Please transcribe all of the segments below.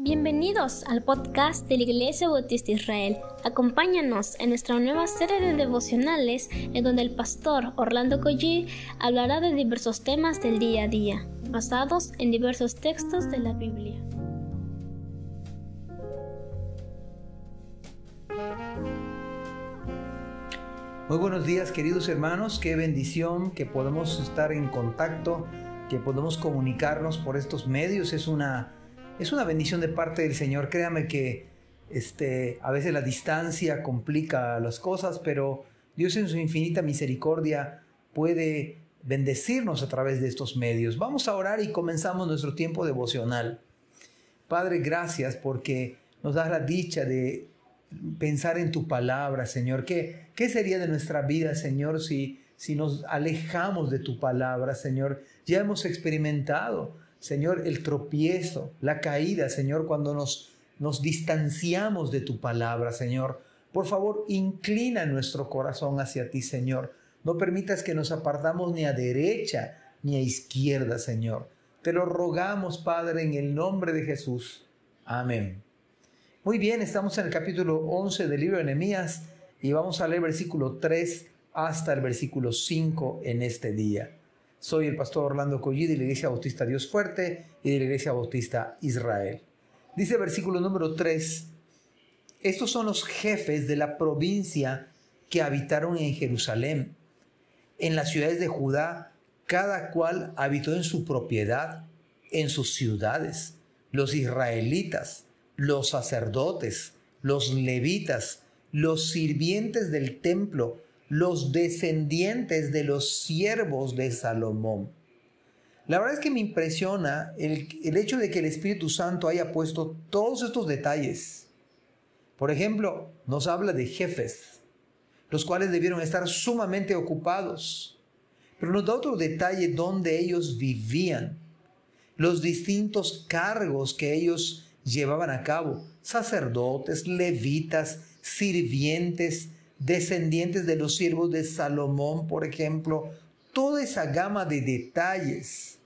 Bienvenidos al podcast de la Iglesia Bautista Israel. Acompáñanos en nuestra nueva serie de devocionales en donde el pastor Orlando Collie hablará de diversos temas del día a día, basados en diversos textos de la Biblia. Muy buenos días queridos hermanos, qué bendición que podemos estar en contacto, que podemos comunicarnos por estos medios. Es una es una bendición de parte del Señor. Créame que este, a veces la distancia complica las cosas, pero Dios en su infinita misericordia puede bendecirnos a través de estos medios. Vamos a orar y comenzamos nuestro tiempo devocional. Padre, gracias porque nos das la dicha de pensar en tu palabra, Señor. ¿Qué, qué sería de nuestra vida, Señor, si, si nos alejamos de tu palabra, Señor? Ya hemos experimentado Señor, el tropiezo, la caída, Señor, cuando nos, nos distanciamos de tu palabra, Señor. Por favor, inclina nuestro corazón hacia ti, Señor. No permitas que nos apartamos ni a derecha ni a izquierda, Señor. Te lo rogamos, Padre, en el nombre de Jesús. Amén. Muy bien, estamos en el capítulo 11 del libro de Nehemías y vamos a leer versículo 3 hasta el versículo 5 en este día. Soy el pastor Orlando Collí de la Iglesia Bautista Dios Fuerte y de la Iglesia Bautista Israel. Dice versículo número 3, estos son los jefes de la provincia que habitaron en Jerusalén. En las ciudades de Judá, cada cual habitó en su propiedad, en sus ciudades. Los israelitas, los sacerdotes, los levitas, los sirvientes del templo, los descendientes de los siervos de Salomón. La verdad es que me impresiona el, hecho de que el Espíritu Santo haya puesto todos estos detalles. Por ejemplo, nos habla de jefes, los cuales debieron estar sumamente ocupados. Pero nos da otro detalle donde ellos vivían, los distintos cargos que ellos llevaban a cabo, sacerdotes, levitas, sirvientes, descendientes de los siervos de Salomón, por ejemplo, toda esa gama de detalles.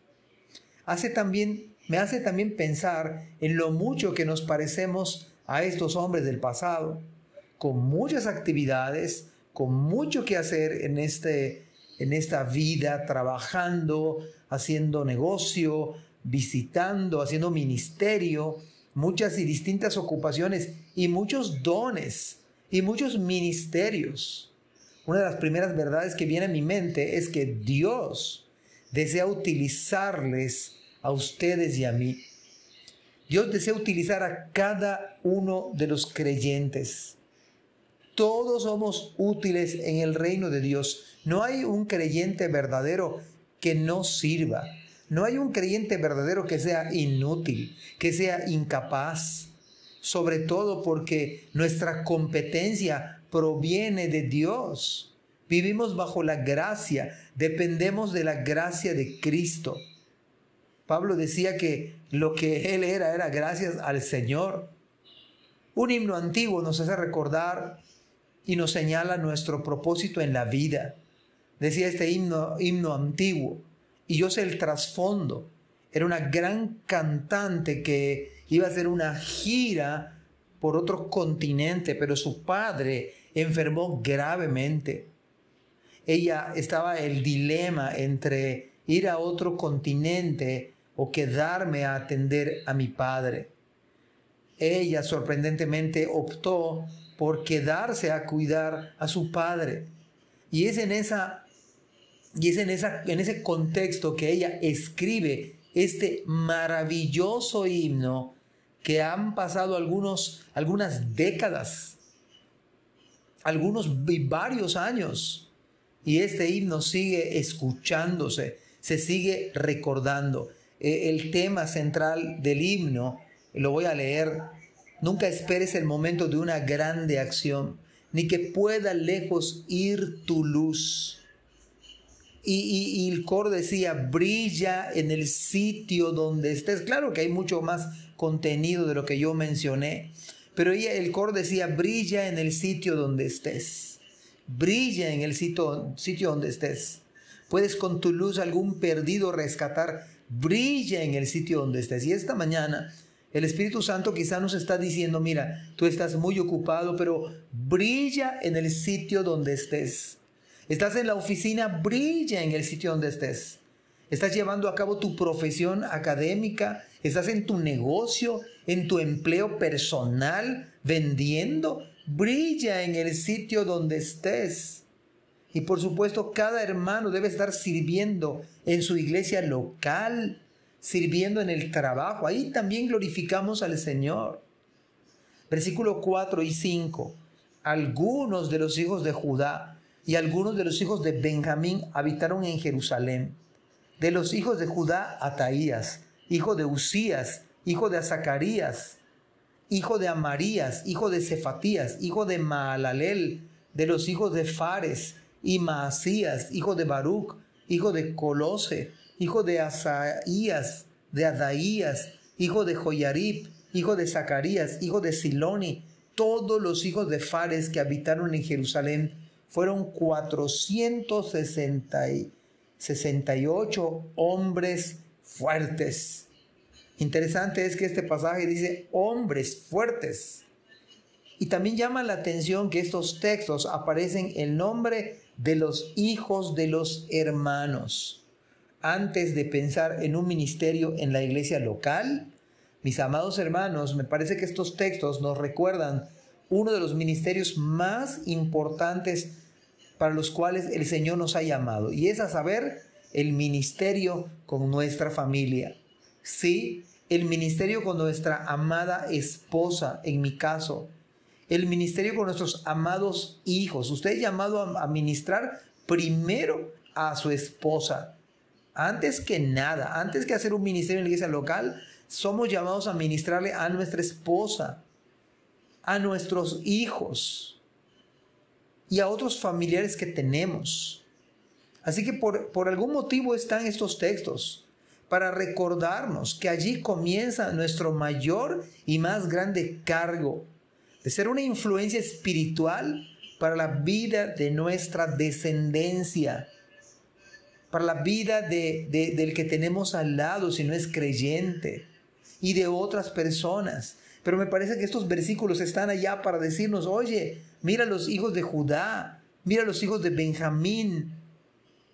Hace también, me hace también pensar en lo mucho que nos parecemos a estos hombres del pasado, con muchas actividades, con mucho que hacer en, este, en esta vida, trabajando, haciendo negocio, visitando, haciendo ministerio, muchas y distintas ocupaciones y muchos dones y muchos ministerios. Una de las primeras verdades que viene a mi mente es que Dios desea utilizarles a ustedes y a mí. Dios desea utilizar a cada uno de los creyentes. Todos somos útiles en el reino de Dios. No hay un creyente verdadero que no sirva. No hay un creyente verdadero que sea inútil, que sea incapaz sobre todo porque nuestra competencia proviene de Dios. Vivimos bajo la gracia, dependemos de la gracia de Cristo. Pablo decía que lo que él era era gracias al Señor. Un himno antiguo nos hace recordar y nos señala nuestro propósito en la vida. Decía este himno, himno antiguo, y yo sé el trasfondo. Era una gran cantante que iba a hacer una gira por otro continente, pero su padre enfermó gravemente. Ella estaba el dilema entre ir a otro continente o quedarme a atender a mi padre. Ella sorprendentemente optó por quedarse a cuidar a su padre. Y es en esa y es en, esa, en ese contexto que ella escribe este maravilloso himno que han pasado algunos, algunas décadas, algunos varios años, y este himno sigue escuchándose, se sigue recordando. E, el tema central del himno, lo voy a leer, nunca esperes el momento de una grande acción, ni que pueda lejos ir tu luz. Y, y, el coro decía, brilla en el sitio donde estés. Claro que hay mucho más contenido de lo que yo mencioné. Pero ella, el coro decía, brilla en el sitio donde estés. Brilla en el sitio, sitio donde estés. Puedes con tu luz algún perdido rescatar. Brilla en el sitio donde estés. Y esta mañana El Espíritu Santo quizá nos está diciendo, mira, tú estás muy ocupado, pero brilla en el sitio donde estés. Estás en la oficina, brilla en el sitio donde estés. Estás llevando a cabo tu profesión académica, estás en tu negocio, en tu empleo personal, vendiendo, brilla en el sitio donde estés. Y por supuesto, cada hermano debe estar sirviendo en su iglesia local, sirviendo en el trabajo. Ahí también glorificamos al Señor. Versículo 4 y 5. Algunos de los hijos de Judá y algunos de los hijos de Benjamín habitaron en Jerusalén. De los hijos de Judá, Ataías, hijo de Usías, hijo de Zacarías, hijo de Amarías, hijo de Cefatías, hijo de Maalalel, de los hijos de Fares y Maasías, hijo de Baruch, hijo de Colose, hijo de Asaías, de Adaías, hijo de Joyarib, hijo de Zacarías, hijo de Siloni, todos los hijos de Fares que habitaron en Jerusalén fueron 468 hombres fuertes. Interesante es que este pasaje dice hombres fuertes. Y también llama la atención que estos textos aparecen el nombre de los hijos de los hermanos antes de pensar en un ministerio en la iglesia local? Mis amados hermanos, me parece que estos textos nos recuerdan uno de los ministerios más importantes para los cuales el Señor nos ha llamado, y es a saber el ministerio con nuestra familia. Sí, el ministerio con nuestra amada esposa, en mi caso, el ministerio con nuestros amados hijos. Usted es llamado a ministrar primero a su esposa, antes que nada, antes que hacer un ministerio en la iglesia local, somos llamados a ministrarle a nuestra esposa, a nuestros hijos y a otros familiares que tenemos. Así que por, por algún motivo están estos textos para recordarnos que allí comienza nuestro mayor y más grande cargo de ser una influencia espiritual para la vida de nuestra descendencia para la vida de, del que tenemos al lado si no es creyente y de otras personas. Pero me parece que estos versículos están allá para decirnos, oye, mira los hijos de Judá, mira los hijos de Benjamín.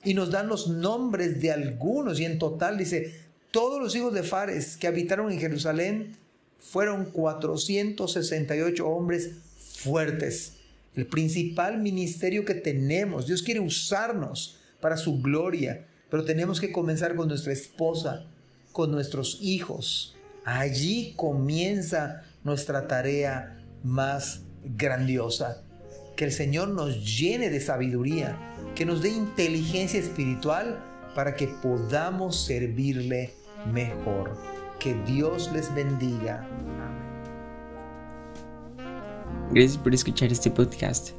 Y nos dan los nombres de algunos. Y en total dice, todos los hijos de Fares que habitaron en Jerusalén fueron 468 hombres fuertes. El principal ministerio que tenemos. Dios quiere usarnos para su gloria. Pero tenemos que comenzar con nuestra esposa, con nuestros hijos. Allí comienza nuestra tarea más grandiosa. Que el Señor nos llene de sabiduría, que nos dé inteligencia espiritual para que podamos servirle mejor. Que Dios les bendiga. Gracias por escuchar este podcast.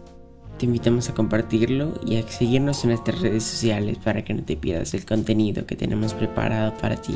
Te invitamos a compartirlo y a seguirnos en nuestras redes sociales para que no te pierdas el contenido que tenemos preparado para ti.